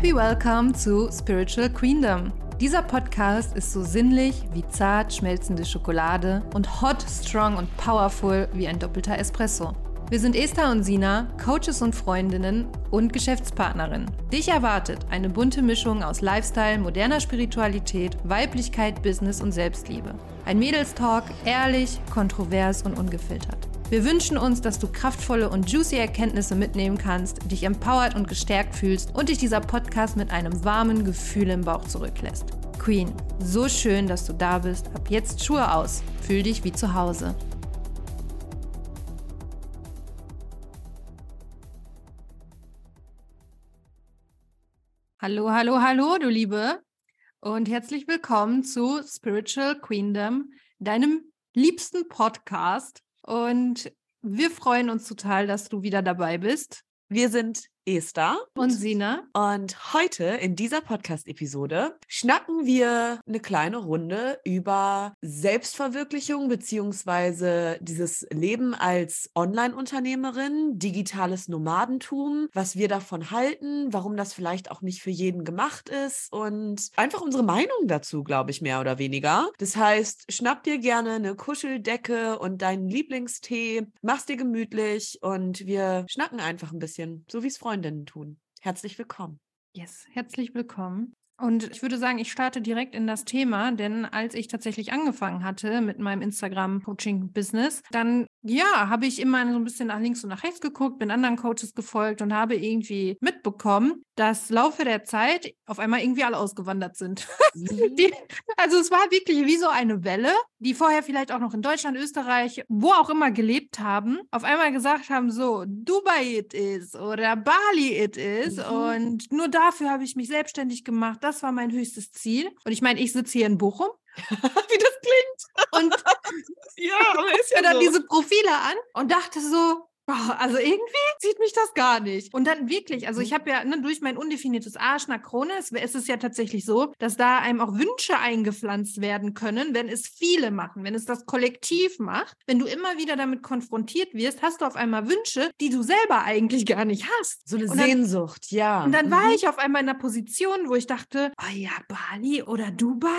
Happy Welcome zu Spiritual Queendom. Dieser Podcast ist so sinnlich wie zart schmelzende Schokolade und hot, strong und powerful wie ein doppelter Espresso. Wir sind Esther und Sina, Coaches und Freundinnen und Geschäftspartnerinnen. Dich erwartet eine bunte Mischung aus Lifestyle, moderner Spiritualität, Weiblichkeit, Business und Selbstliebe. Ein Mädelstalk, ehrlich, kontrovers und ungefiltert. Wir wünschen uns, dass du kraftvolle und juicy Erkenntnisse mitnehmen kannst, dich empowert und gestärkt fühlst und dich dieser Podcast mit einem warmen Gefühl im Bauch zurücklässt. Queen, so schön, dass du da bist. Ab jetzt Schuhe aus. Fühl dich wie zu Hause. Hallo, hallo, hallo, du Liebe. Und herzlich willkommen zu Spiritual Queendom, deinem liebsten Podcast. Und wir freuen uns total, dass du wieder dabei bist. Wir sind Esther und Sina. Und heute in dieser Podcast-Episode schnacken wir eine kleine Runde über Selbstverwirklichung beziehungsweise dieses Leben als Online-Unternehmerin, digitales Nomadentum, was wir davon halten, warum das vielleicht auch nicht für jeden gemacht ist und einfach unsere Meinung dazu, glaube ich, mehr oder weniger. Das heißt, schnapp dir gerne eine Kuscheldecke und deinen Lieblingstee, mach's dir gemütlich und wir schnacken einfach ein bisschen, so wie es Freunde Freundinnen tun. Herzlich willkommen. Yes, herzlich willkommen. Und ich würde sagen, ich starte direkt in das Thema, denn als ich tatsächlich angefangen hatte mit meinem Instagram-Coaching-Business, dann ja, habe ich immer so ein bisschen nach links und nach rechts geguckt, bin anderen Coaches gefolgt und habe irgendwie mitbekommen, dass Laufe der Zeit auf einmal irgendwie alle ausgewandert sind. Mhm. die, also es war wirklich wie so eine Welle, die vorher vielleicht auch noch in Deutschland, Österreich, wo auch immer gelebt haben, auf einmal gesagt haben, so, Dubai it is oder Bali it is. Mhm. Und nur dafür habe ich mich selbstständig gemacht. Das war mein höchstes Ziel. Und ich meine, ich sitze hier in Bochum wie das klingt. Und ja, aber ist ja dann so. diese Profile an und dachte so, also irgendwie sieht mich das gar nicht. Und dann wirklich, also ich mhm. habe ja ne, durch mein undefiniertes Arsch nach Krone, es, es ist ja tatsächlich so, dass da einem auch Wünsche eingepflanzt werden können, wenn es viele machen, wenn es das Kollektiv macht. Wenn du immer wieder damit konfrontiert wirst, hast du auf einmal Wünsche, die du selber eigentlich gar nicht hast. So eine dann, Sehnsucht, ja. Und dann mhm. war ich auf einmal in einer Position, wo ich dachte, oh ja, Bali oder Dubai,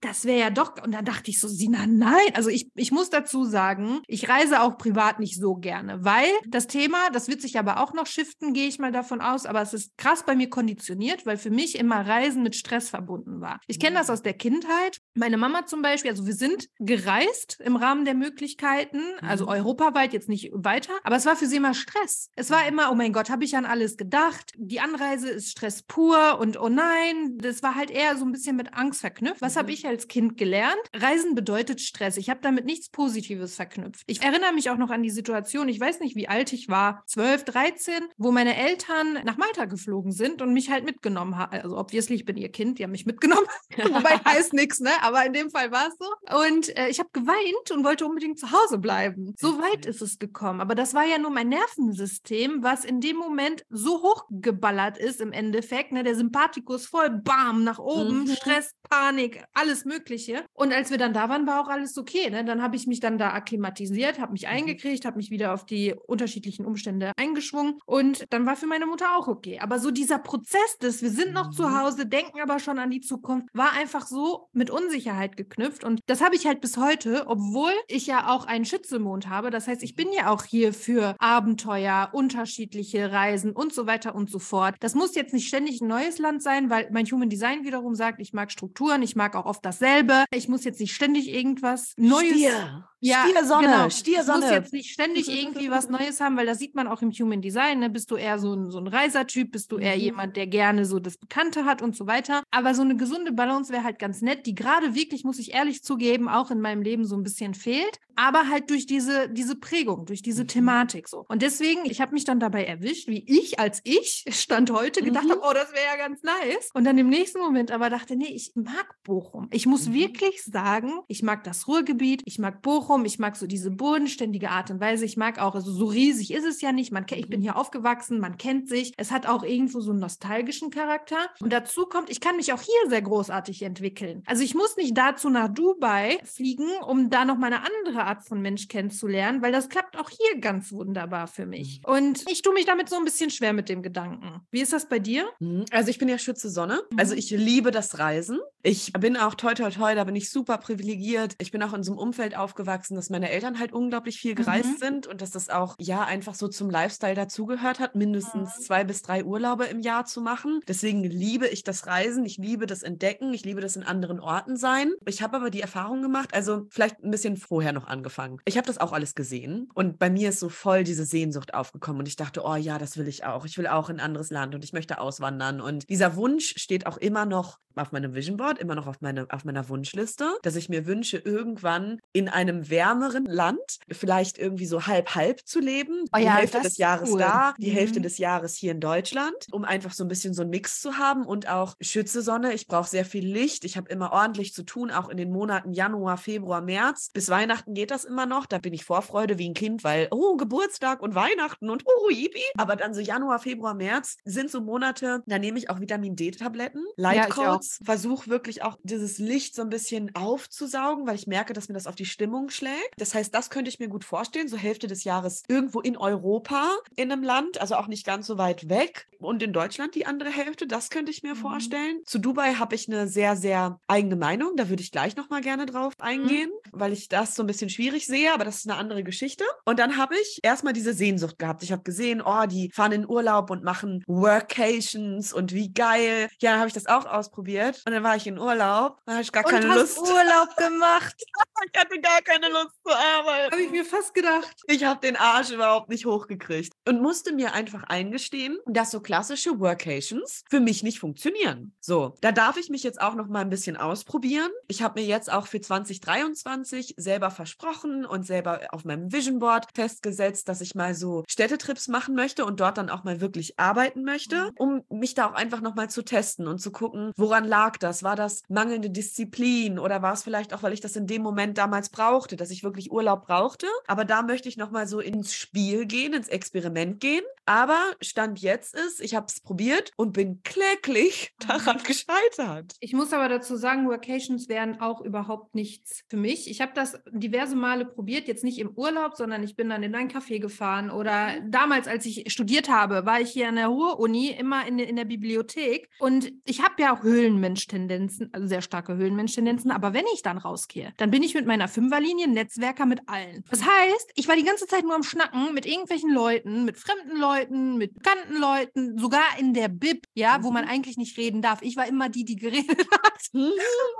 das wäre ja doch, und dann dachte ich so, Sina, nein. Also ich, ich muss dazu sagen, ich reise auch privat nicht so gerne, weil das Thema, das wird sich aber auch noch shiften, gehe ich mal davon aus, aber es ist krass bei mir konditioniert, weil für mich immer Reisen mit Stress verbunden war. Ich kenne das mhm. aus der Kindheit. Meine Mama zum Beispiel, also wir sind gereist im Rahmen der Möglichkeiten, also mhm. europaweit, jetzt nicht weiter, aber es war für sie immer Stress. Es war immer, oh mein Gott, habe ich an alles gedacht. Die Anreise ist Stress pur und oh nein, das war halt eher so ein bisschen mit Angst verknüpft. Was habe mhm. ich als Kind gelernt. Reisen bedeutet Stress. Ich habe damit nichts Positives verknüpft. Ich erinnere mich auch noch an die Situation, ich weiß nicht, wie alt ich war, 12, 13, wo meine Eltern nach Malta geflogen sind und mich halt mitgenommen haben. Also obviously, ich bin ihr Kind, die haben mich mitgenommen. Wobei heißt nichts, ne? Aber in dem Fall war es so. Und äh, ich habe geweint und wollte unbedingt zu Hause bleiben. So weit ist es gekommen. Aber das war ja nur mein Nervensystem, was in dem Moment so hochgeballert ist im Endeffekt. Ne? Der Sympathikus voll, bam, nach oben, mhm. Stress, Panik, alles alles Mögliche. Und als wir dann da waren, war auch alles okay. Ne? Dann habe ich mich dann da akklimatisiert, habe mich mhm. eingekriegt, habe mich wieder auf die unterschiedlichen Umstände eingeschwungen und dann war für meine Mutter auch okay. Aber so dieser Prozess des, wir sind noch zu mhm. Hause, denken aber schon an die Zukunft, war einfach so mit Unsicherheit geknüpft. Und das habe ich halt bis heute, obwohl ich ja auch einen Schützelmond habe. Das heißt, ich bin ja auch hier für Abenteuer, unterschiedliche Reisen und so weiter und so fort. Das muss jetzt nicht ständig ein neues Land sein, weil mein Human Design wiederum sagt, ich mag Strukturen, ich mag auch oft dasselbe. Ich muss jetzt nicht ständig irgendwas Neues. Stier. Ja, Stiersonne, genau. Stiersonne. Ich muss jetzt nicht ständig irgendwie was Neues haben, weil das sieht man auch im Human Design. Ne? Bist du eher so ein, so ein Reisertyp? Bist du eher mhm. jemand, der gerne so das Bekannte hat und so weiter? Aber so eine gesunde Balance wäre halt ganz nett, die gerade wirklich, muss ich ehrlich zugeben, auch in meinem Leben so ein bisschen fehlt. Aber halt durch diese, diese Prägung, durch diese mhm. Thematik so. Und deswegen, ich habe mich dann dabei erwischt, wie ich als ich Stand heute gedacht mhm. habe, oh, das wäre ja ganz nice. Und dann im nächsten Moment aber dachte, nee, ich mag Bochum. Ich muss mhm. wirklich sagen, ich mag das Ruhrgebiet, ich mag Bochum. Bochum. Ich mag so diese bodenständige Art und Weise. Ich mag auch, also so riesig ist es ja nicht. Man, ich bin hier aufgewachsen, man kennt sich. Es hat auch irgendwo so einen nostalgischen Charakter. Und dazu kommt, ich kann mich auch hier sehr großartig entwickeln. Also ich muss nicht dazu nach Dubai fliegen, um da noch mal eine andere Art von Mensch kennenzulernen, weil das klappt auch hier ganz wunderbar für mich. Mhm. Und ich tue mich damit so ein bisschen schwer mit dem Gedanken. Wie ist das bei dir? Mhm. Also ich bin ja Schütze Sonne. Also ich liebe das Reisen. Ich bin auch toi toi toi, da bin ich super privilegiert. Ich bin auch in so einem Umfeld aufgewachsen, dass meine Eltern halt unglaublich viel gereist Mhm. sind und dass das auch ja einfach so zum Lifestyle dazugehört hat, mindestens Mhm. zwei bis drei Urlaube im Jahr zu machen. Deswegen liebe ich das Reisen, ich liebe das Entdecken, ich liebe das in anderen Orten sein. Ich habe aber die Erfahrung gemacht, also vielleicht ein bisschen vorher noch angefangen. Ich habe das auch alles gesehen und bei mir ist so voll diese Sehnsucht aufgekommen und ich dachte, oh ja, das will ich auch. Ich will auch in ein anderes Land und ich möchte auswandern und dieser Wunsch steht auch immer noch auf meinem Vision Board, immer noch auf, meine, auf meiner Wunschliste, dass ich mir wünsche, irgendwann in einem wärmeren Land, vielleicht irgendwie so halb-halb zu leben. Oh die ja, Hälfte das des Jahres cool. da, die Hälfte Mhm. des Jahres hier in Deutschland, um einfach so ein bisschen so einen Mix zu haben und auch Schütze Sonne. Ich brauche sehr viel Licht. Ich habe immer ordentlich zu tun, auch in den Monaten Januar, Februar, März. Bis Weihnachten geht das immer noch. Da bin ich Vorfreude wie ein Kind, weil, oh, Geburtstag und Weihnachten und oh, yippie. Aber dann so Januar, Februar, März sind so Monate, da nehme ich auch Vitamin D-Tabletten. Lightcodes, versuche wirklich auch dieses Licht so ein bisschen aufzusaugen, weil ich merke, dass mir das auf die Stimmung schlägt. Das heißt, das könnte ich mir gut vorstellen, so Hälfte des Jahres irgendwo in Europa, in einem Land, also auch nicht ganz so weit weg. Und in Deutschland die andere Hälfte, das könnte ich mir Mhm. vorstellen. Zu Dubai habe ich eine sehr, sehr eigene Meinung. Da würde ich gleich nochmal gerne drauf eingehen, weil ich das so ein bisschen schwierig sehe, aber das ist eine andere Geschichte. Und dann habe ich erstmal diese Sehnsucht gehabt. Ich habe gesehen, oh, die fahren in Urlaub und machen Workations und wie geil. Ja, dann habe ich das auch ausprobiert. Und dann war ich in Urlaub. Dann habe ich gar Und keine hast Lust. Urlaub gemacht. Ich hatte gar keine Lust zu arbeiten. Habe ich mir fast gedacht. Ich habe den Arsch überhaupt nicht hochgekriegt und musste mir einfach eingestehen, dass so klassische Workations für mich nicht funktionieren. So, da darf ich mich jetzt auch noch mal ein bisschen ausprobieren. Ich habe mir jetzt auch für 2023 selber versprochen und selber auf meinem Vision Board festgesetzt, dass ich mal so Städtetrips machen möchte und dort dann auch mal wirklich arbeiten möchte, um mich da auch einfach noch mal zu testen und zu gucken, woran lag das? War das mangelnde Disziplin oder war es vielleicht auch, weil ich das in dem Moment damals brauchte, dass ich wirklich Urlaub brauchte? Aber da möchte ich noch mal so ins Spiel gehen, ins Experiment gehen. Aber Stand jetzt ist, ich habe es probiert und bin kläglich daran gescheitert. Ich muss aber dazu sagen, Workations wären auch überhaupt nichts für mich. Ich habe das diverse Male probiert, jetzt nicht im Urlaub, sondern ich bin dann in ein Café gefahren oder damals, als ich studiert habe, war ich hier an der Ruhr-Uni immer in, in der Bibliothek und ich habe ja auch Höhlenmensch-Tendenzen, also sehr starke Höhlenmensch-Tendenzen, aber wenn ich dann rausgehe, dann bin ich mit meiner Fünferlinie Netzwerker mit allen. Das heißt, ich war die ganze Zeit nur am Schnacken mit irgendwelchen Leuten, mit fremden Leuten, mit bekannten Leuten, sogar in der Bib, ja, wo man Mhm. eigentlich nicht reden darf. Ich war immer die, die geredet hat. Hm,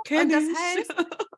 kenn Und das ich. heißt,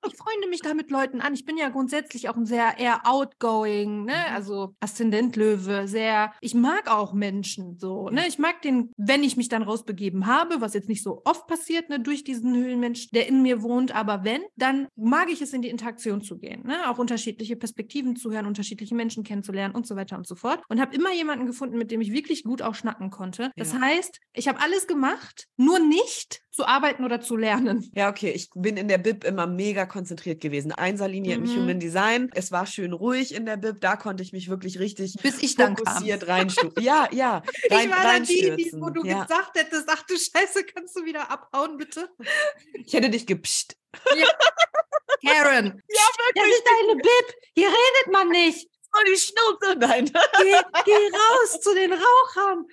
ich freunde mich da mit Leuten an. Ich bin ja grundsätzlich auch ein sehr eher outgoing, ne? Mhm. Also Aszendent Löwe, sehr. Ich mag auch Menschen so, ne? Ich mag den, wenn ich mich dann rausbegeben habe, was jetzt nicht so oft passiert, ne, durch diesen Höhlenmensch, der in mir wohnt, aber wenn, dann mag ich es in die Interaktion zu gehen, ne? Auch unterschiedliche Perspektiven zu hören, unterschiedliche Menschen kennenzulernen und so weiter und so fort. Und habe immer jemanden gefunden, mit dem ich wirklich gut auch schnacken konnte. Das Ja. heißt, ich habe alles gemacht, nur nicht zu arbeiten oder zu lernen. Ja, okay, ich bin in der Bib immer mega konzentriert gewesen. Einserlinie im Mhm. Human Design. Es war schön ruhig in der Bib, da konnte ich mich wirklich richtig Bis ich dann fokussiert reinstufen. Ja, ja. Ich rein- war dann die, die, wo du ja. gesagt hättest, ach du Scheiße, kannst du wieder abhauen, bitte? Ich hätte dich gepscht. Karen. Ja, Das ist deine Bib. Hier redet man nicht. Oh, die Schnauze. Nein. Geh, geh raus zu den Rauchern.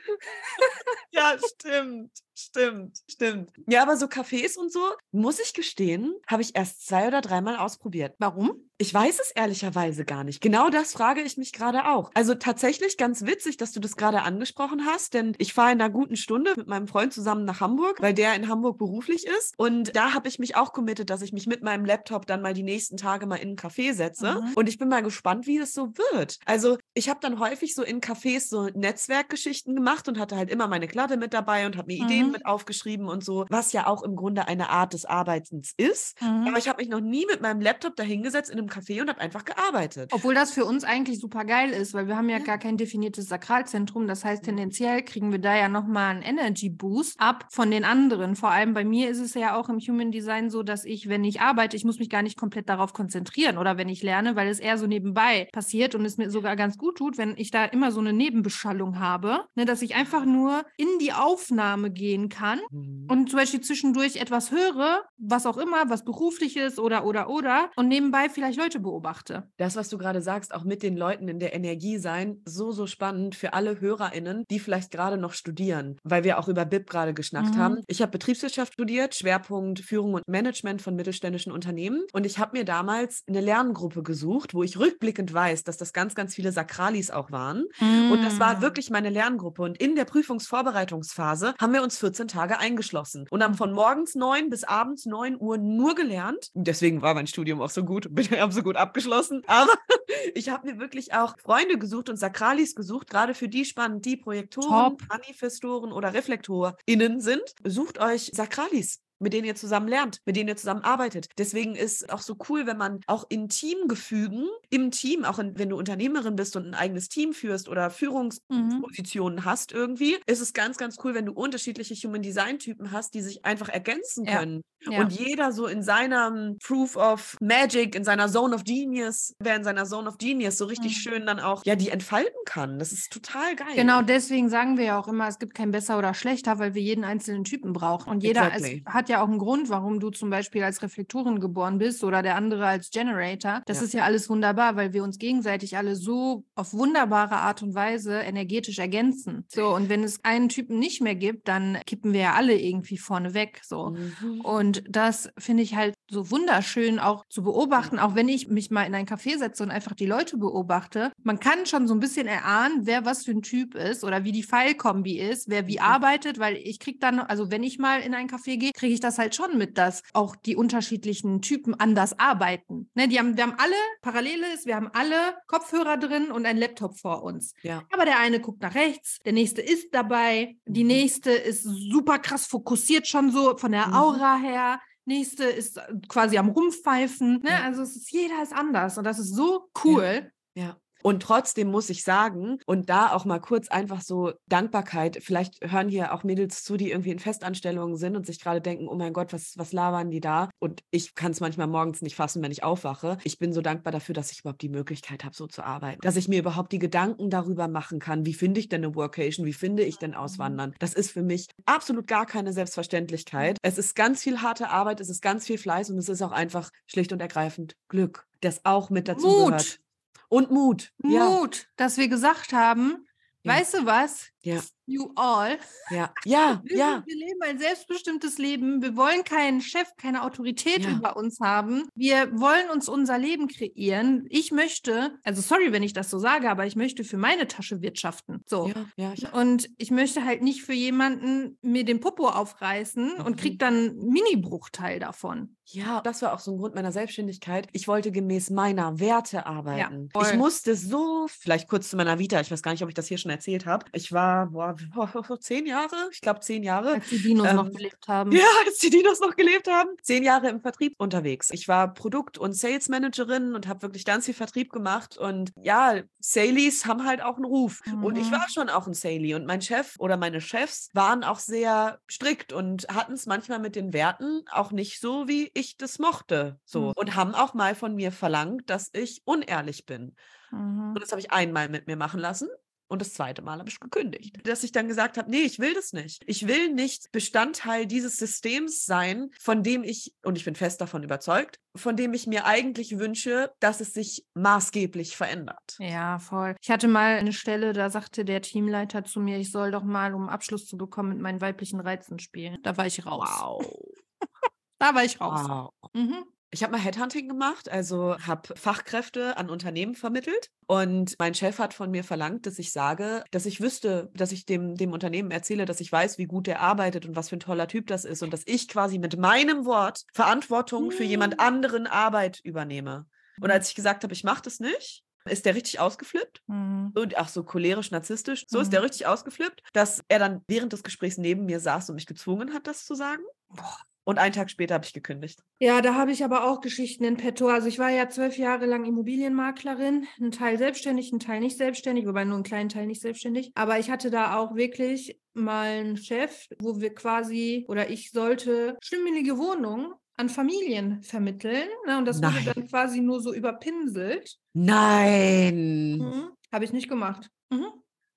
ja, stimmt. Stimmt, stimmt. Ja, aber so Cafés und so, muss ich gestehen, habe ich erst zwei oder dreimal ausprobiert. Warum? Ich weiß es ehrlicherweise gar nicht. Genau das frage ich mich gerade auch. Also tatsächlich ganz witzig, dass du das gerade angesprochen hast, denn ich fahre in einer guten Stunde mit meinem Freund zusammen nach Hamburg, weil der in Hamburg beruflich ist. Und da habe ich mich auch committed, dass ich mich mit meinem Laptop dann mal die nächsten Tage mal in ein Café setze. Mhm. Und ich bin mal gespannt, wie es so wird. Also ich habe dann häufig so in Cafés so Netzwerkgeschichten gemacht und hatte halt immer meine Kladde mit dabei und habe mir Ideen Themen mit aufgeschrieben und so, was ja auch im Grunde eine Art des Arbeitens ist. Mhm. Aber ich habe mich noch nie mit meinem Laptop dahingesetzt in einem Café und habe einfach gearbeitet. Obwohl das für uns eigentlich super geil ist, weil wir haben ja Ja. gar kein definiertes Sakralzentrum. Das heißt, tendenziell kriegen wir da ja nochmal einen Energy Boost ab von den anderen. Vor allem bei mir ist es ja auch im Human Design so, dass ich, wenn ich arbeite, ich muss mich gar nicht komplett darauf konzentrieren oder wenn ich lerne, weil es eher so nebenbei passiert und es mir sogar ganz gut tut, wenn ich da immer so eine Nebenbeschallung habe, ne, dass ich einfach nur in die Aufnahme gehen kann Mhm. und zum Beispiel zwischendurch etwas höre, was auch immer, was berufliches oder oder oder und nebenbei vielleicht Leute beobachte. Das, was du gerade sagst, auch mit den Leuten in der Energie sein, so, so spannend für alle HörerInnen, die vielleicht gerade noch studieren, weil wir auch über BIP gerade geschnackt Mhm. haben. Ich habe Betriebswirtschaft studiert, Schwerpunkt Führung und Management von mittelständischen Unternehmen. Und ich habe mir damals eine Lerngruppe gesucht, wo ich rückblickend weiß, dass das ganz, ganz viele Sakralis auch waren. Und das Mm. war wirklich meine Lerngruppe. Und in der Prüfungsvorbereitungsphase haben wir uns 14 Tage eingeschlossen und haben von morgens 9 bis abends 9 Uhr nur gelernt. Deswegen war mein Studium auch so gut bin habe so gut abgeschlossen. Aber ich habe mir wirklich auch Freunde gesucht und Sakralis gesucht, gerade für die spannend, die Projektoren, Top. Manifestoren oder ReflektorInnen sind. Sucht euch Sakralis mit denen ihr zusammen lernt, mit denen ihr zusammen arbeitet. Deswegen ist auch so cool, wenn man auch in Teamgefügen, im Team, auch in, wenn du Unternehmerin bist und ein eigenes Team führst oder Führungspositionen hast irgendwie, ist es ganz, ganz cool, wenn du unterschiedliche Human Design Typen hast, die sich einfach ergänzen Ja. können. Ja. Und jeder so in seinem Proof of Magic, in seiner Zone of Genius, wer in seiner Zone of Genius so richtig Mhm. schön dann auch, ja, die entfalten kann. Das ist total geil. Genau deswegen sagen wir ja auch immer, es gibt kein besser oder schlechter, weil wir jeden einzelnen Typen brauchen. Und jeder Exactly. es hat ja auch einen Grund, warum du zum Beispiel als Reflektorin geboren bist oder der andere als Generator. Das Ja. ist ja alles wunderbar, weil wir uns gegenseitig alle so auf wunderbare Art und Weise energetisch ergänzen. So, und wenn es einen Typen nicht mehr gibt, dann kippen wir ja alle irgendwie vorne weg. So. Mhm. Und das finde ich halt so wunderschön auch zu beobachten, auch wenn ich mich mal in ein Café setze und einfach die Leute beobachte. Man kann schon so ein bisschen erahnen, wer was für ein Typ ist oder wie die Pfeilkombi ist, wer wie Mhm. arbeitet, weil ich kriege dann, also wenn ich mal in ein Café gehe, kriege ich das halt schon mit, dass auch die unterschiedlichen Typen anders arbeiten. Ne, die haben, wir haben alle Paralleles, wir haben alle Kopfhörer drin und einen Laptop vor uns. Ja. Aber der eine guckt nach rechts, der nächste ist dabei, die Mhm. nächste ist super krass fokussiert schon so von der Mhm. Aura her. Nächste ist äh, quasi am Rumpfeifen. Ne? Ja. Also es ist, jeder ist anders und das ist so cool. Ja. Und trotzdem muss ich sagen, und da auch mal kurz einfach so Dankbarkeit, vielleicht hören hier auch Mädels zu, die irgendwie in Festanstellungen sind und sich gerade denken, oh mein Gott, was, was labern die da? Und ich kann es manchmal morgens nicht fassen, wenn ich aufwache. Ich bin so dankbar dafür, dass ich überhaupt die Möglichkeit habe, so zu arbeiten. Dass ich mir überhaupt die Gedanken darüber machen kann, wie finde ich denn eine Workation, wie finde ich denn Auswandern. Das ist für mich absolut gar keine Selbstverständlichkeit. Es ist ganz viel harte Arbeit, es ist ganz viel Fleiß und es ist auch einfach schlicht und ergreifend Glück, das auch mit dazu Mut. gehört. Und Mut. Ja, Mut, dass wir gesagt haben, Ja. weißt du was? Ja. You all. ja, ja, Wir, ja. wir leben ein selbstbestimmtes Leben. Wir wollen keinen Chef, keine Autorität Ja. über uns haben. Wir wollen uns unser Leben kreieren. Ich möchte, also sorry, wenn ich das so sage, aber ich möchte für meine Tasche wirtschaften. So. Ja, ja, Und ich möchte halt nicht für jemanden mir den Popo aufreißen und Mhm. krieg dann einen Mini-Bruchteil davon. ja, das war auch so ein Grund meiner Selbstständigkeit. Ich wollte gemäß meiner Werte arbeiten. ich musste so, vielleicht kurz zu meiner Vita, ich weiß gar nicht, ob ich das hier schon erzählt habe. Ich war, boah, zehn Jahre, ich glaube zehn Jahre. Als die Dinos noch Ähm, gelebt haben. Ja, als die Dinos noch gelebt haben. Zehn Jahre im Vertrieb unterwegs. Ich war Produkt- und Sales-Managerin und habe wirklich ganz viel Vertrieb gemacht. Und ja, Salies haben halt auch einen Ruf. Und ich Mhm. war schon auch ein Salie. Und mein Chef oder meine Chefs waren auch sehr strikt und hatten es manchmal mit den Werten auch nicht so, wie ich das mochte. So. Mhm. Und haben auch mal von mir verlangt, dass ich unehrlich bin. Mhm. Und das habe ich einmal mit mir machen lassen. Und das zweite Mal habe ich gekündigt. Dass ich dann gesagt habe, nee, ich will das nicht. Ich will nicht Bestandteil dieses Systems sein, von dem ich, und ich bin fest davon überzeugt, von dem ich mir eigentlich wünsche, dass es sich maßgeblich verändert. Ja, voll. Ich hatte mal eine Stelle, da sagte der Teamleiter zu mir, ich soll doch mal, um Abschluss zu bekommen, mit meinen weiblichen Reizen spielen. Da war ich raus. Wow. Da war ich raus. wow. Mhm. Ich habe mal Headhunting gemacht, also habe Fachkräfte an Unternehmen vermittelt und mein Chef hat von mir verlangt, dass ich sage, dass ich wüsste, dass ich dem, dem Unternehmen erzähle, dass ich weiß, wie gut der arbeitet und was für ein toller Typ das ist und dass ich quasi mit meinem Wort Verantwortung für jemand Mhm. anderen Arbeit übernehme. Und Mhm. als ich gesagt habe, ich mache das nicht, ist der richtig ausgeflippt. Mhm. So, ach so, cholerisch, narzisstisch. So ist Mhm. der richtig ausgeflippt, dass er dann während des Gesprächs neben mir saß und mich gezwungen hat, das zu sagen. Boah. Und einen Tag später habe ich gekündigt. Ja, da habe ich aber auch Geschichten in petto. Also ich war ja zwölf Jahre lang Immobilienmaklerin, ein Teil selbstständig, ein Teil nicht selbstständig, wobei nur einen kleinen Teil nicht selbstständig. Aber ich hatte da auch wirklich mal einen Chef, wo wir quasi oder ich sollte stimmelige Wohnungen an Familien vermitteln. Ne? Und das wurde Nein. dann quasi nur so überpinselt. Nein. Mhm. Habe ich nicht gemacht. Mhm.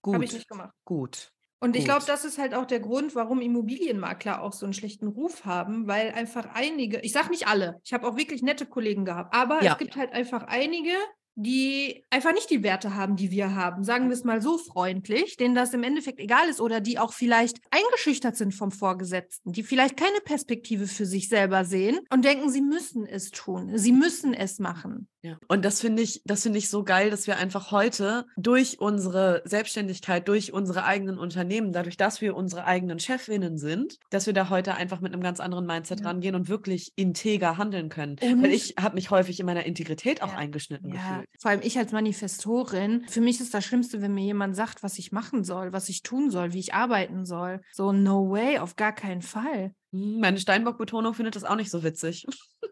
Gut. Habe ich nicht gemacht. Gut. Und ich glaube, das ist halt auch der Grund, warum Immobilienmakler auch so einen schlechten Ruf haben, weil einfach einige, ich sage nicht alle, ich habe auch wirklich nette Kollegen gehabt, aber Ja. es gibt halt einfach einige, die einfach nicht die Werte haben, die wir haben, sagen wir es mal so freundlich, denen das im Endeffekt egal ist oder die auch vielleicht eingeschüchtert sind vom Vorgesetzten, die vielleicht keine Perspektive für sich selber sehen und denken, sie müssen es tun, sie müssen es machen. Ja. Und das finde ich, das finde ich so geil, dass wir einfach heute durch unsere Selbstständigkeit, durch unsere eigenen Unternehmen, dadurch, dass wir unsere eigenen Chefinnen sind, dass wir da heute einfach mit einem ganz anderen Mindset Ja. rangehen und wirklich integer handeln können. Und- Weil ich habe mich häufig in meiner Integrität auch Ja. eingeschnitten gefühlt. vor allem ich als Manifestorin, für mich ist das Schlimmste, wenn mir jemand sagt, was ich machen soll, was ich tun soll, wie ich arbeiten soll. So, no way, auf gar keinen Fall. Hm, Meine Steinbock-Betonung findet das auch nicht so witzig.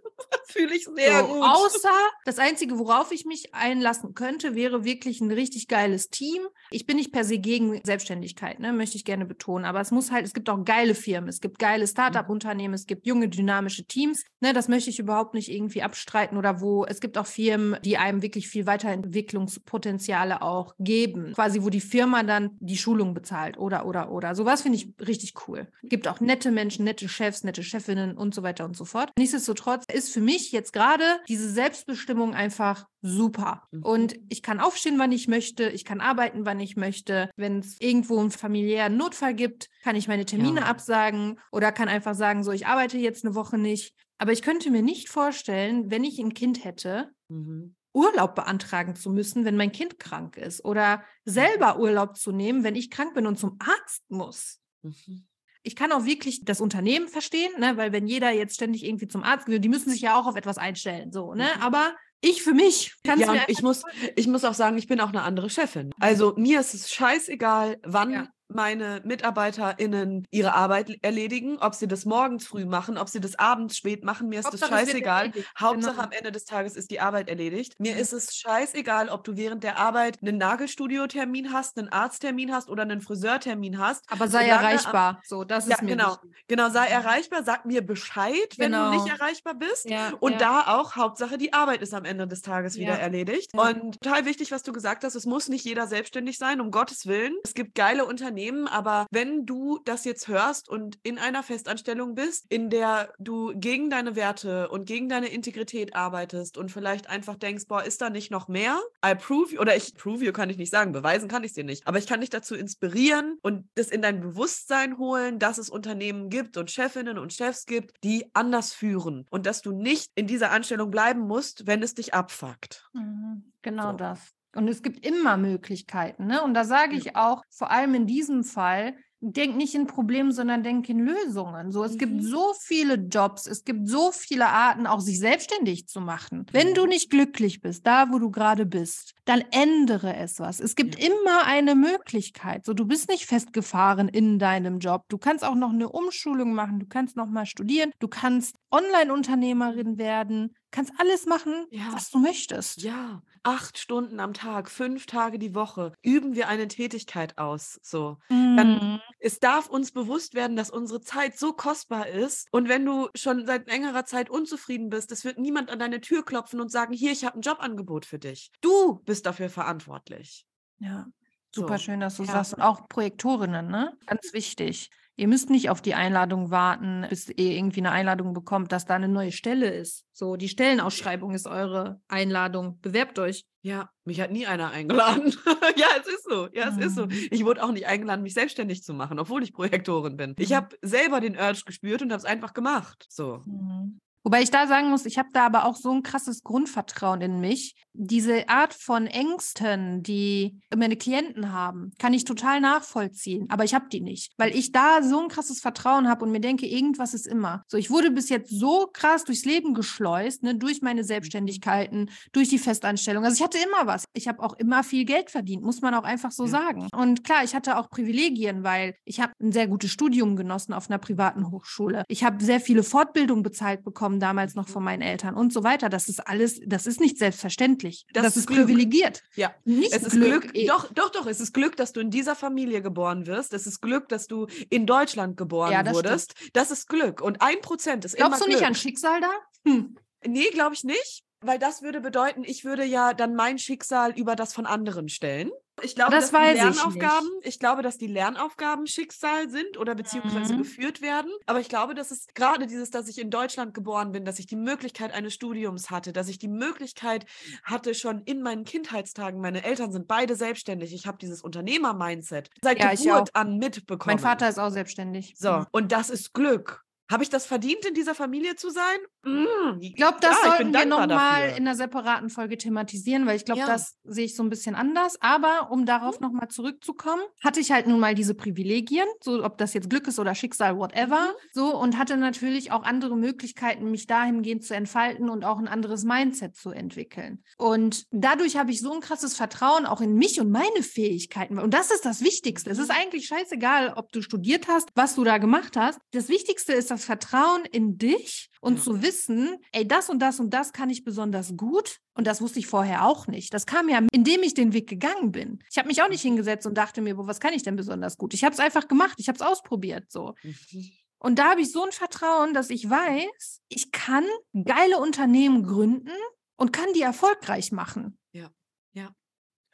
Fühle ich sehr so, gut. Außer das Einzige, worauf ich mich einlassen könnte, wäre wirklich ein richtig geiles Team. Ich bin nicht per se gegen Selbstständigkeit, ne, möchte ich gerne betonen. Aber es muss halt, es gibt auch geile Firmen, es gibt geile Start-up-Unternehmen, es gibt junge, dynamische Teams. Ne, das möchte ich überhaupt nicht irgendwie abstreiten oder wo es gibt auch Firmen, die einem wirklich viel Weiterentwicklungspotenziale auch geben. Quasi, wo die Firma dann die Schulung bezahlt oder, oder, oder. Sowas finde ich richtig cool. Gibt auch nette Menschen, nette Chefs, nette Chefinnen und so weiter und so fort. Nichtsdestotrotz ist für mich jetzt gerade diese Selbstbestimmung einfach super. Mhm. Und ich kann aufstehen, wann ich möchte, ich kann arbeiten, wann ich möchte. Wenn es irgendwo einen familiären Notfall gibt, kann ich meine Termine Ja. absagen oder kann einfach sagen, so, ich arbeite jetzt eine Woche nicht. Aber ich könnte mir nicht vorstellen, wenn ich ein Kind hätte, Mhm. Urlaub beantragen zu müssen, wenn mein Kind krank ist oder selber Urlaub zu nehmen, wenn ich krank bin und zum Arzt muss. Mhm. Ich kann auch wirklich das Unternehmen verstehen, ne? weil wenn jeder jetzt ständig irgendwie zum Arzt will, die müssen sich ja auch auf etwas einstellen, so, ne? Mhm. Aber ich für mich kann es Ja, ich muss, ich muss auch sagen, ich bin auch eine andere Chefin. Also mir ist es scheißegal, wann Ja. Meine MitarbeiterInnen ihre Arbeit erledigen, ob sie das morgens früh machen, ob sie das abends spät machen, mir ist Hauptsache, das scheißegal. Hauptsache genau. am Ende des Tages ist die Arbeit erledigt. Mir Ja. ist es scheißegal, ob du während der Arbeit einen Nagelstudio-Termin hast, einen Arzttermin hast oder einen Friseurtermin hast. Aber sei Solange am- erreichbar. So, das Ja, ist mir genau. wichtig. Genau, sei erreichbar, sag mir Bescheid, wenn du nicht Genau. erreichbar bist. Ja, Und ja. da auch, Hauptsache, die Arbeit ist am Ende des Tages wieder Ja. erledigt. Ja. Und total wichtig, was du gesagt hast, es muss nicht jeder selbstständig sein, um Gottes Willen. Es gibt geile Unternehmen, aber wenn du das jetzt hörst und in einer Festanstellung bist, in der du gegen deine Werte und gegen deine Integrität arbeitest und vielleicht einfach denkst, boah, ist da nicht noch mehr? I prove you, oder ich prove you kann ich nicht sagen, beweisen kann ich es dir nicht, aber ich kann dich dazu inspirieren und das in dein Bewusstsein holen, dass es Unternehmen gibt und Chefinnen und Chefs gibt, die anders führen und dass du nicht in dieser Anstellung bleiben musst, wenn es dich abfuckt. Mhm, Genau So. das. Und es gibt immer Möglichkeiten. Ne? Und da sage ich auch, vor allem in diesem Fall, denk nicht in Problemen, sondern denk in Lösungen. So, es Mhm. gibt so viele Jobs, es gibt so viele Arten, auch sich selbstständig zu machen. Wenn du nicht glücklich bist, da wo du gerade bist, dann ändere es was. Es gibt Ja. immer eine Möglichkeit. So, du bist nicht festgefahren in deinem Job. Du kannst auch noch eine Umschulung machen, du kannst noch mal studieren, du kannst Online-Unternehmerin werden, kannst alles machen, Ja. was du möchtest. Ja, acht Stunden am Tag, fünf Tage die Woche üben wir eine Tätigkeit aus. So. Dann Mhm. es darf uns bewusst werden, dass unsere Zeit so kostbar ist. Und wenn du schon seit längerer Zeit unzufrieden bist, es wird niemand an deine Tür klopfen und sagen, hier, ich habe ein Jobangebot für dich. Du bist dafür verantwortlich. Ja, So. super schön, dass du Ja. sagst. Und auch Projektorinnen, ne? Ganz wichtig. Ihr müsst nicht auf die Einladung warten, bis ihr irgendwie eine Einladung bekommt, dass da eine neue Stelle ist. So, die Stellenausschreibung ist eure Einladung. Bewerbt euch. Ja, mich hat nie einer eingeladen. ja, es ist so. Ja, es ist so. Mhm. Ich wurde auch nicht eingeladen, mich selbstständig zu machen, obwohl ich Projektorin bin. Ich Mhm. habe selber den Urge gespürt und habe es einfach gemacht. So. Mhm. Wobei ich da sagen muss, ich habe da aber auch so ein krasses Grundvertrauen in mich. Diese Art von Ängsten, die meine Klienten haben, kann ich total nachvollziehen. Aber ich habe die nicht, weil ich da so ein krasses Vertrauen habe und mir denke, irgendwas ist immer. So, ich wurde bis jetzt so krass durchs Leben geschleust, ne, durch meine Selbstständigkeiten, durch die Festanstellung. Also ich hatte immer was. Ich habe auch immer viel Geld verdient, muss man auch einfach so ja. sagen. Und klar, ich hatte auch Privilegien, weil ich habe ein sehr gutes Studium genossen auf einer privaten Hochschule. Ich habe sehr viele Fortbildungen bezahlt bekommen, damals noch von meinen Eltern und so weiter. Das ist alles, das ist nicht selbstverständlich. Das, das ist Glück. privilegiert. Ja, nicht es ist Glück. Glück. Doch, doch, doch. Es ist Glück, dass du in dieser Familie geboren wirst. Es ist Glück, dass du in Deutschland geboren ja, das wurdest. Stimmt. Das ist Glück. Und ein Prozent ist Glaubst immer du nicht an Schicksal da? Hm. Nee, glaube ich nicht. Weil das würde bedeuten, ich würde ja dann mein Schicksal über das von anderen stellen. Ich glaube, das dass die Lernaufgaben, ich, ich, glaube, dass die Lernaufgaben Schicksal sind oder beziehungsweise mhm. geführt werden. Aber ich glaube, dass es gerade dieses, dass ich in Deutschland geboren bin, dass ich die Möglichkeit eines Studiums hatte, dass ich die Möglichkeit hatte schon in meinen Kindheitstagen. Meine Eltern sind beide selbstständig. Ich habe dieses Unternehmer-Mindset seit ja, Geburt an mitbekommen. Mein Vater ist auch selbstständig. So, mhm. und das ist Glück. Habe ich das verdient, in dieser Familie zu sein? Mm, ich glaube, das ja, sollten wir nochmal in einer separaten Folge thematisieren, weil ich glaube, ja. das sehe ich so ein bisschen anders. Aber um darauf mhm. nochmal zurückzukommen, hatte ich halt nun mal diese Privilegien, so ob das jetzt Glück ist oder Schicksal, whatever, mhm. so und hatte natürlich auch andere Möglichkeiten, mich dahingehend zu entfalten und auch ein anderes Mindset zu entwickeln. Und dadurch habe ich so ein krasses Vertrauen auch in mich und meine Fähigkeiten. Und das ist das Wichtigste. Es ist mhm. eigentlich scheißegal, ob du studiert hast, was du da gemacht hast. Das Wichtigste ist das Vertrauen in dich und mhm. zu wissen, ey, das und das und das kann ich besonders gut. Und das wusste ich vorher auch nicht. Das kam ja, indem ich den Weg gegangen bin. Ich habe mich auch nicht mhm. hingesetzt und dachte mir, wo, was kann ich denn besonders gut? Ich habe es einfach gemacht, ich habe es ausprobiert. So. Mhm. Und da habe ich so ein Vertrauen, dass ich weiß, ich kann geile Unternehmen gründen und kann die erfolgreich machen.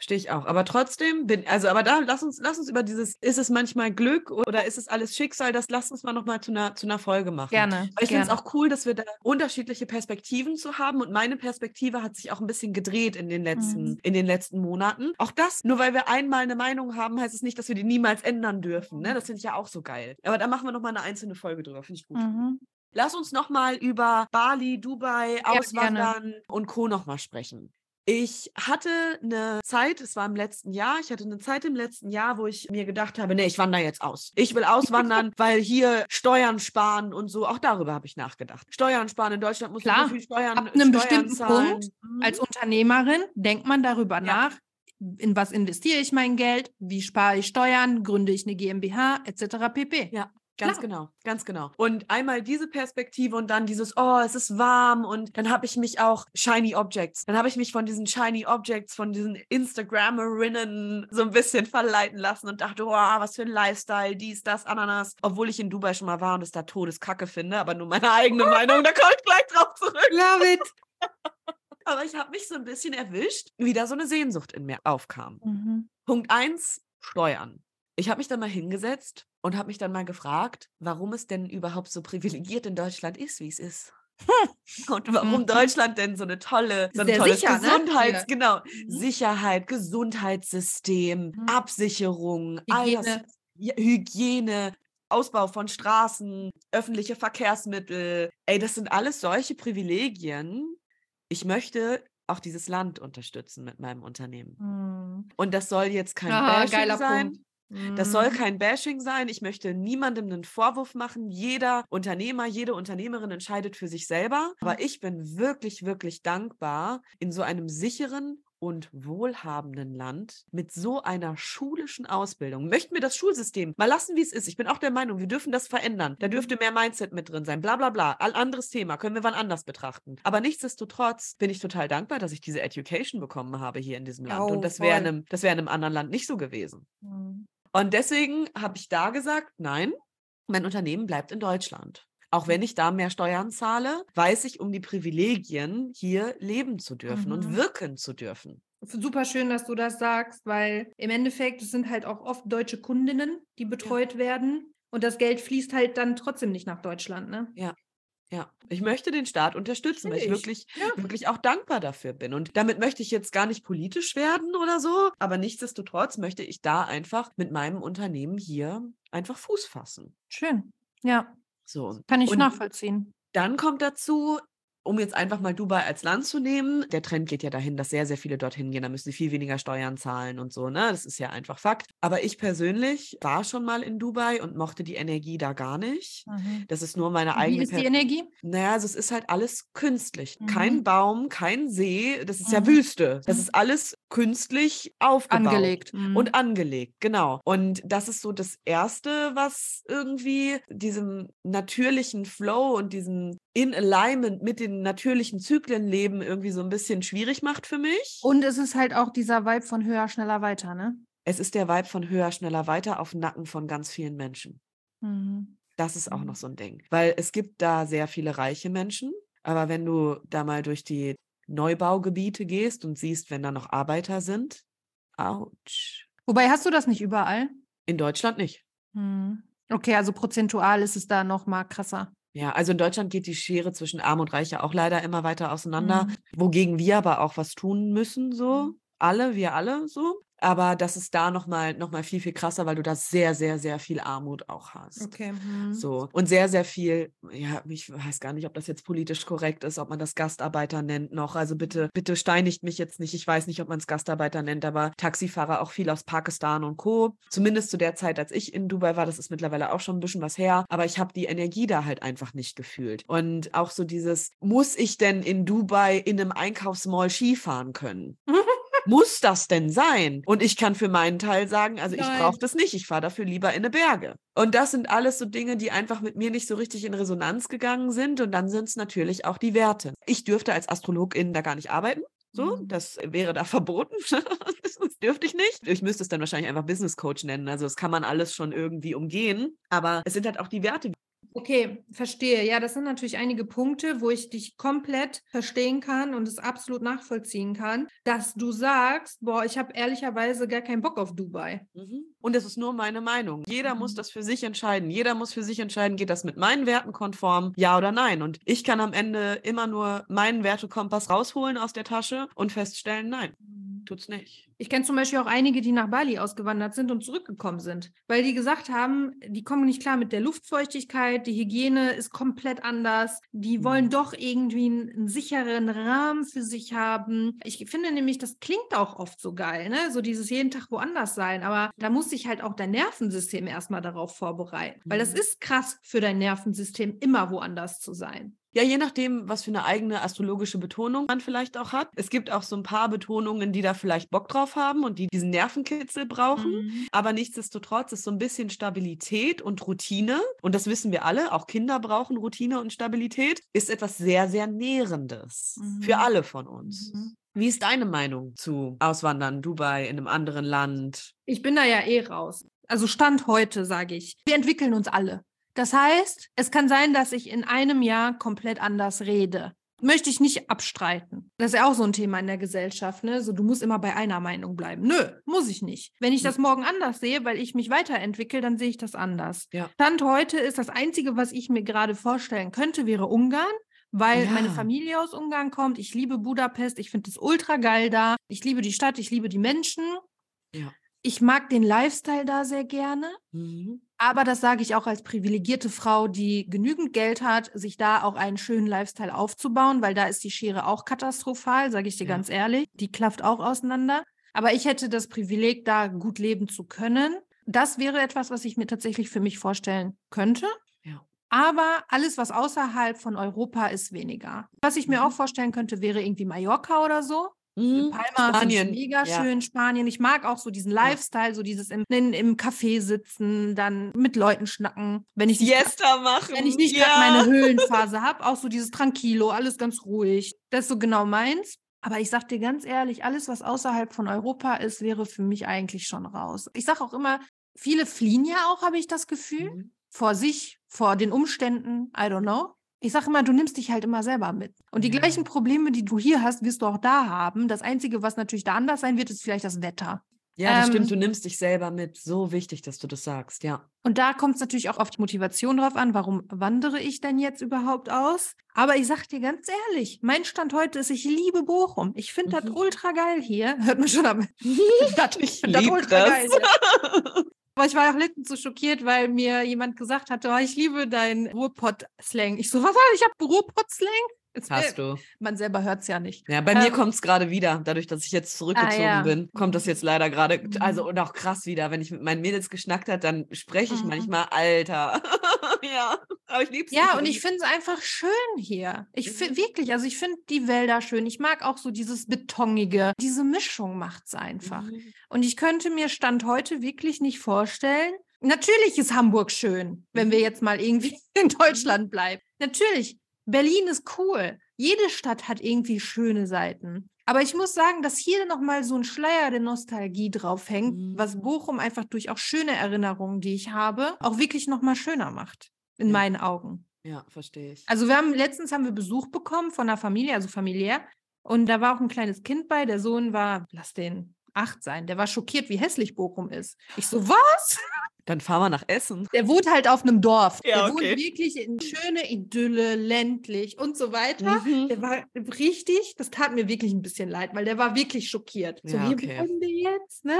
Verstehe ich auch. Aber trotzdem bin, also, aber da, lass uns, lass uns über dieses, ist es manchmal Glück oder ist es alles Schicksal, das lass uns mal nochmal zu einer, zu einer Folge machen. Gerne. Weil ich finde es auch cool, dass wir da unterschiedliche Perspektiven zu haben und meine Perspektive hat sich auch ein bisschen gedreht in den letzten, mhm. in den letzten Monaten. Auch das, nur weil wir einmal eine Meinung haben, heißt es nicht, dass wir die niemals ändern dürfen. Ne? Das finde ich ja auch so geil. Aber da machen wir nochmal eine einzelne Folge drüber, finde ich gut. Mhm. Lass uns nochmal über Bali, Dubai, Auswandern ja, und Co. nochmal sprechen. Ich hatte eine Zeit, es war im letzten Jahr, ich hatte eine Zeit im letzten Jahr, wo ich mir gedacht habe, nee, ich wandere jetzt aus. Ich will auswandern, weil hier Steuern sparen und so. Auch darüber habe ich nachgedacht. Steuern sparen in Deutschland muss Klar, so viel Steuern ab einem Steuern bestimmten zahlen. Punkt mhm. als Unternehmerin denkt man darüber ja. nach, in was investiere ich mein Geld, wie spare ich Steuern, gründe ich eine GmbH etc. pp. Ja, Ganz Klar. genau, ganz genau. Und einmal diese Perspektive und dann dieses, oh, es ist warm und dann habe ich mich auch Shiny Objects, dann habe ich mich von diesen Shiny Objects, von diesen Instagrammerinnen so ein bisschen verleiten lassen und dachte, oh, was für ein Lifestyle, dies, das, Ananas. Obwohl ich in Dubai schon mal war und es da Todeskacke finde, aber nur meine eigene Meinung, da komme ich gleich drauf zurück. Love it. aber ich habe mich so ein bisschen erwischt, wie da so eine Sehnsucht in mir aufkam. Mhm. Punkt eins, Steuern. Ich habe mich dann mal hingesetzt und habe mich dann mal gefragt, warum es denn überhaupt so privilegiert in Deutschland ist, wie es ist. Und warum mhm. Deutschland denn so eine tolle, so ein tolles sicher, ne? Gesundheits, ne? genau, mhm. Sicherheit, Gesundheitssystem, mhm. Absicherung, Hygiene. Alles, Hygiene, Ausbau von Straßen, öffentliche Verkehrsmittel. Ey, das sind alles solche Privilegien. Ich möchte auch dieses Land unterstützen mit meinem Unternehmen. Mhm. Und das soll jetzt kein ah, Bashing sein. Punkt. Das soll mhm. kein Bashing sein. Ich möchte niemandem einen Vorwurf machen. Jeder Unternehmer, jede Unternehmerin entscheidet für sich selber. Aber mhm. ich bin wirklich, wirklich dankbar, in so einem sicheren und wohlhabenden Land mit so einer schulischen Ausbildung. Möchten wir das Schulsystem mal lassen, wie es ist? Ich bin auch der Meinung, wir dürfen das verändern. Da dürfte mehr Mindset mit drin sein. Bla bla bla. All anderes Thema können wir wann anders betrachten. Aber nichtsdestotrotz bin ich total dankbar, dass ich diese Education bekommen habe hier in diesem Land. Oh, und das wäre in, einem, wär in einem anderen Land nicht so gewesen. Mhm. Und deswegen habe ich da gesagt, nein, mein Unternehmen bleibt in Deutschland. Auch wenn ich da mehr Steuern zahle, weiß ich um die Privilegien, hier leben zu dürfen mhm. und wirken zu dürfen. Super schön, dass du das sagst, weil im Endeffekt es sind halt auch oft deutsche Kundinnen, die betreut ja. werden. Und das Geld fließt halt dann trotzdem nicht nach Deutschland, ne? Ja, ja, ich möchte den Staat unterstützen, weil ich wirklich, ja. wirklich auch dankbar dafür bin. Und damit möchte ich jetzt gar nicht politisch werden oder so, aber nichtsdestotrotz möchte ich da einfach mit meinem Unternehmen hier einfach Fuß fassen. Schön, ja. So. Kann ich und nachvollziehen. Dann kommt dazu, um jetzt einfach mal Dubai als Land zu nehmen, der Trend geht ja dahin, dass sehr, sehr viele dorthin gehen. Da müssen sie viel weniger Steuern zahlen und so, ne? Das ist ja einfach Fakt. Aber ich persönlich war schon mal in Dubai und mochte die Energie da gar nicht. Mhm. Das ist nur meine Wie eigene ist die Per- Energie? Naja, also es ist halt alles künstlich. Mhm. Kein Baum, kein See, das ist ja Mhm. Wüste. Das Mhm. ist alles künstlich aufgebaut. Angelegt. Mhm. Und angelegt, genau. Und das ist so das Erste, was irgendwie diesem natürlichen Flow und diesem in Alignment mit den natürlichen Zyklen leben irgendwie so ein bisschen schwierig macht für mich. Und es ist halt auch dieser Vibe von höher, schneller, weiter, ne? es ist der Vibe von höher, schneller, weiter auf Nacken von ganz vielen Menschen. Mhm. Das ist auch Mhm. noch so ein Ding. Weil es gibt da sehr viele reiche Menschen, aber wenn du da mal durch die Neubaugebiete gehst und siehst, wenn da noch Arbeiter sind, ouch. Wobei, hast du das nicht überall? In Deutschland nicht. Mhm. Okay, also prozentual ist es da noch mal krasser. Ja, also in Deutschland geht die Schere zwischen Arm und Reich ja auch leider immer weiter auseinander, Mhm. wogegen wir aber auch was tun müssen, so. Mhm. Alle, wir alle so. Aber das ist da nochmal noch mal viel, viel krasser, weil du da sehr, sehr, sehr viel Armut auch hast. Okay. Mhm. So. Und sehr, sehr viel, ja, ich weiß gar nicht, ob das jetzt politisch korrekt ist, ob man das Gastarbeiter nennt noch. Also bitte, bitte steinigt mich jetzt nicht. Ich weiß nicht, ob man es Gastarbeiter nennt, aber Taxifahrer auch viel aus Pakistan und Co. Zumindest zu der Zeit, als ich in Dubai war, das ist mittlerweile auch schon ein bisschen was her, aber ich habe die Energie da halt einfach nicht gefühlt. Und auch so dieses, muss ich denn in Dubai in einem Einkaufsmall Skifahren können? Muss das denn sein? Und ich kann für meinen Teil sagen, also ich Nein. brauche das nicht. Ich fahre dafür lieber in eine Berge. Und das sind alles so Dinge, die einfach mit mir nicht so richtig in Resonanz gegangen sind. Und dann sind es natürlich auch die Werte. Ich dürfte als Astrologin da gar nicht arbeiten. So, Mhm. das wäre da verboten. das dürfte ich nicht. Ich müsste es dann wahrscheinlich einfach Business Coach nennen. Also das kann man alles schon irgendwie umgehen. Aber es sind halt auch die Werte. Okay, verstehe. Ja, das sind natürlich einige Punkte, wo ich dich komplett verstehen kann und es absolut nachvollziehen kann, dass du sagst, boah, ich habe ehrlicherweise gar keinen Bock auf Dubai. Mhm. Und das ist nur meine Meinung. Jeder muss Mhm. das für sich entscheiden. Jeder muss für sich entscheiden, geht das mit meinen Werten konform, ja oder nein. Und ich kann am Ende immer nur meinen Wertekompass rausholen aus der Tasche und feststellen, nein, tut's nicht. Ich kenne zum Beispiel auch einige, die nach Bali ausgewandert sind und zurückgekommen sind, weil die gesagt haben, die kommen nicht klar mit der Luftfeuchtigkeit, die Hygiene ist komplett anders, die wollen Mhm. doch irgendwie einen, einen sicheren Rahmen für sich haben. Ich finde nämlich, das klingt auch oft so geil, ne? So dieses jeden Tag woanders sein, aber da muss sich halt auch dein Nervensystem erstmal darauf vorbereiten, weil das Mhm. ist krass für dein Nervensystem, immer woanders zu sein. Ja, je nachdem, was für eine eigene astrologische Betonung man vielleicht auch hat. Es gibt auch so ein paar Betonungen, die da vielleicht Bock drauf haben und die diesen Nervenkitzel brauchen. Mhm. Aber nichtsdestotrotz ist so ein bisschen Stabilität und Routine, und das wissen wir alle, auch Kinder brauchen Routine und Stabilität, ist etwas sehr, sehr Nährendes für Mhm. alle von uns. Mhm. Wie ist deine Meinung zu Auswandern, Dubai, in einem anderen Land? Ich bin da ja eh raus. Also Stand heute, sage ich. Wir entwickeln uns alle. Das heißt, es kann sein, dass ich in einem Jahr komplett anders rede. Möchte ich nicht abstreiten. Das ist ja auch so ein Thema in der Gesellschaft, ne? So, du musst immer bei einer Meinung bleiben. Nö, muss ich nicht. Wenn ich Hm. das morgen anders sehe, weil ich mich weiterentwickle, dann sehe ich das anders. Ja. Stand heute ist das Einzige, was ich mir gerade vorstellen könnte, wäre Ungarn. Weil meine Ja. Familie aus Ungarn kommt. Ich liebe Budapest. Ich finde es ultra geil da. Ich liebe die Stadt. Ich liebe die Menschen. Ja. Ich mag den Lifestyle da sehr gerne. Mhm. Aber das sage ich auch als privilegierte Frau, die genügend Geld hat, sich da auch einen schönen Lifestyle aufzubauen, weil da ist die Schere auch katastrophal, sage ich dir Ja. ganz ehrlich. Die klafft auch auseinander. Aber ich hätte das Privileg, da gut leben zu können. Das wäre etwas, was ich mir tatsächlich für mich vorstellen könnte. Ja. Aber alles, was außerhalb von Europa ist, weniger. Was ich mir Mhm. auch vorstellen könnte, wäre irgendwie Mallorca oder so. Mhm. Palma Spanien. mega Ja. schön, Spanien. Ich mag auch so diesen Lifestyle, so dieses im, in, im Café sitzen, dann mit Leuten schnacken. Wenn ich Siesta machen. wenn ich nicht ja. gerade meine Höhlenphase habe, auch so dieses Tranquilo, alles ganz ruhig. Das ist so genau meins. Aber ich sag dir ganz ehrlich, alles, was außerhalb von Europa ist, wäre für mich eigentlich schon raus. Ich sag auch immer, viele fliehen ja auch, habe ich das Gefühl, Mhm. vor sich, vor den Umständen, I don't know. Ich sage immer, du nimmst dich halt immer selber mit. Und die Ja. gleichen Probleme, die du hier hast, wirst du auch da haben. Das Einzige, was natürlich da anders sein wird, ist vielleicht das Wetter. Ja, das Ähm, stimmt. Du nimmst dich selber mit. So wichtig, dass du das sagst. Ja. Und da kommt es natürlich auch auf die Motivation drauf an, warum wandere ich denn jetzt überhaupt aus? Aber ich sag dir ganz ehrlich, mein Stand heute ist, ich liebe Bochum. Ich finde das Mhm. ultra geil hier. Hört man schon am. das, Ich das lieb ultra das. geil. Aber ich war auch letztens so schockiert, weil mir jemand gesagt hatte, oh, ich liebe deinen Ruhrpott-Slang. Ich so, was? Ich habe Ruhrpott-Slang? Es Hast wär- du. Man selber hört es ja nicht. Ja, bei mir Ähm, kommt es gerade wieder. Dadurch, dass ich jetzt zurückgezogen ja. bin, kommt das jetzt leider gerade. Mhm. Also und auch krass wieder. Wenn ich mit meinen Mädels geschnackt hat, dann spreche ich Mhm. manchmal Alter. ja, aber ich lieb's. Ja, und ich finde es einfach schön hier. Ich Mhm. finde wirklich, also ich finde die Wälder schön. Ich mag auch so dieses Betonige. Diese Mischung macht es einfach. Mhm. Und ich könnte mir Stand heute wirklich nicht vorstellen. Natürlich ist Hamburg schön, wenn Mhm. wir jetzt mal irgendwie in Deutschland bleiben. Natürlich, Berlin ist cool. Jede Stadt hat irgendwie schöne Seiten. Aber ich muss sagen, dass hier nochmal so ein Schleier der Nostalgie draufhängt, Mhm. was Bochum einfach durch auch schöne Erinnerungen, die ich habe, auch wirklich nochmal schöner macht. In Ja. meinen Augen. Ja, verstehe ich. Also wir haben letztens haben wir Besuch bekommen von einer Familie, also familiär. Und da war auch ein kleines Kind bei. Der Sohn war, lass den acht sein. Der war schockiert, wie hässlich Bochum ist. Ich so, was? Dann fahren wir nach Essen. Der wohnt halt auf einem Dorf. Ja, der wohnt okay. wirklich in schöne Idylle, ländlich und so weiter. Mhm. Der war richtig, das tat mir wirklich ein bisschen leid, weil der war wirklich schockiert. So, Ja, okay. wohnen wir jetzt, ne?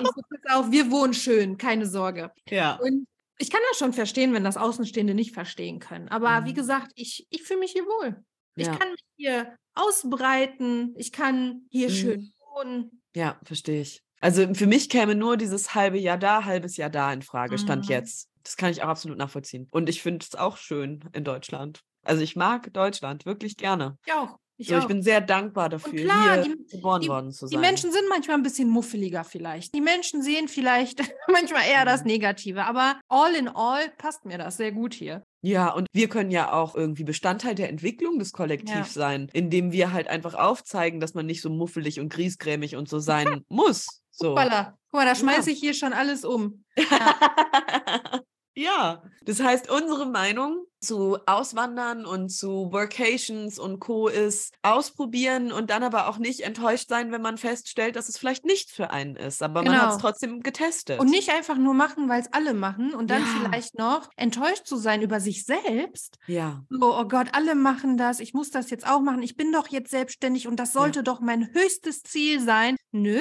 Ich so, pass auf, wir wohnen schön, keine Sorge. Ja. Und ich kann das schon verstehen, wenn das Außenstehende nicht verstehen können. Aber wie Mhm. gesagt, ich, ich fühle mich hier wohl. Ich Ja. kann mich hier ausbreiten, ich kann hier Mhm. schön wohnen. Ja, verstehe ich. Also für mich käme nur dieses halbe Jahr da, halbes Jahr da in Frage, Stand Mhm. jetzt. Das kann ich auch absolut nachvollziehen. Und ich finde es auch schön in Deutschland. Also ich mag Deutschland wirklich gerne. Ich auch. Ich, so, ich bin sehr dankbar dafür, klar, hier die- geboren die- worden zu Die sein. Menschen sind manchmal ein bisschen muffeliger vielleicht. Die Menschen sehen vielleicht manchmal eher das Mhm. Negative. Aber all in all passt mir das sehr gut hier. Ja, und wir können ja auch irgendwie Bestandteil der Entwicklung des Kollektivs sein, indem wir halt einfach aufzeigen, dass man nicht so muffelig und griesgrämig und so sein muss. So. Hoppala. Guck mal, da Ja. schmeiße ich hier schon alles um. ja, das heißt, unsere Meinung zu Auswandern und zu Workations und Co. ist ausprobieren und dann aber auch nicht enttäuscht sein, wenn man feststellt, dass es vielleicht nichts für einen ist. Aber man hat es Genau. trotzdem getestet. Und nicht einfach nur machen, weil es alle machen und dann Ja. vielleicht noch enttäuscht zu sein über sich selbst. ja, So, oh Gott, alle machen das, ich muss das jetzt auch machen, ich bin doch jetzt selbstständig und das sollte doch mein höchstes Ziel sein. Nö.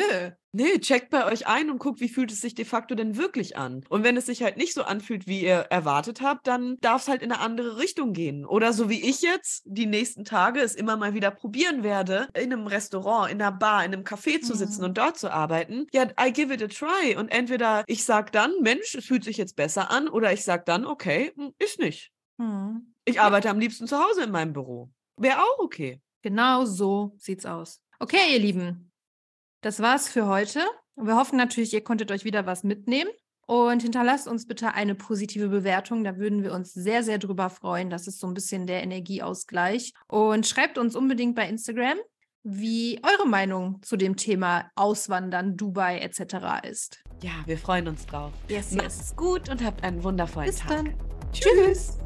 Nee, checkt bei euch ein und guckt, wie fühlt es sich de facto denn wirklich an. Und wenn es sich halt nicht so anfühlt, wie ihr erwartet habt, dann darf es halt in eine andere Richtung gehen. Oder so wie ich jetzt die nächsten Tage es immer mal wieder probieren werde, in einem Restaurant, in einer Bar, in einem Café zu sitzen Mhm. und dort zu arbeiten. Ja, I give it a try. Und entweder ich sag dann, Mensch, es fühlt sich jetzt besser an, oder ich sag dann, okay, hm, ist nicht. Hm. Ich arbeite am liebsten zu Hause in meinem Büro. Wäre auch okay. Genau so sieht's aus. Okay, ihr Lieben, das war's für heute. Wir hoffen natürlich, ihr konntet euch wieder was mitnehmen. Und hinterlasst uns bitte eine positive Bewertung. Da würden wir uns sehr, sehr drüber freuen. Das ist so ein bisschen der Energieausgleich. Und schreibt uns unbedingt bei Instagram, wie eure Meinung zu dem Thema Auswandern, Dubai etc. ist. Ja, wir freuen uns drauf. Yes, Macht's gut und habt einen wundervollen Bis Tag. dann. Tschüss.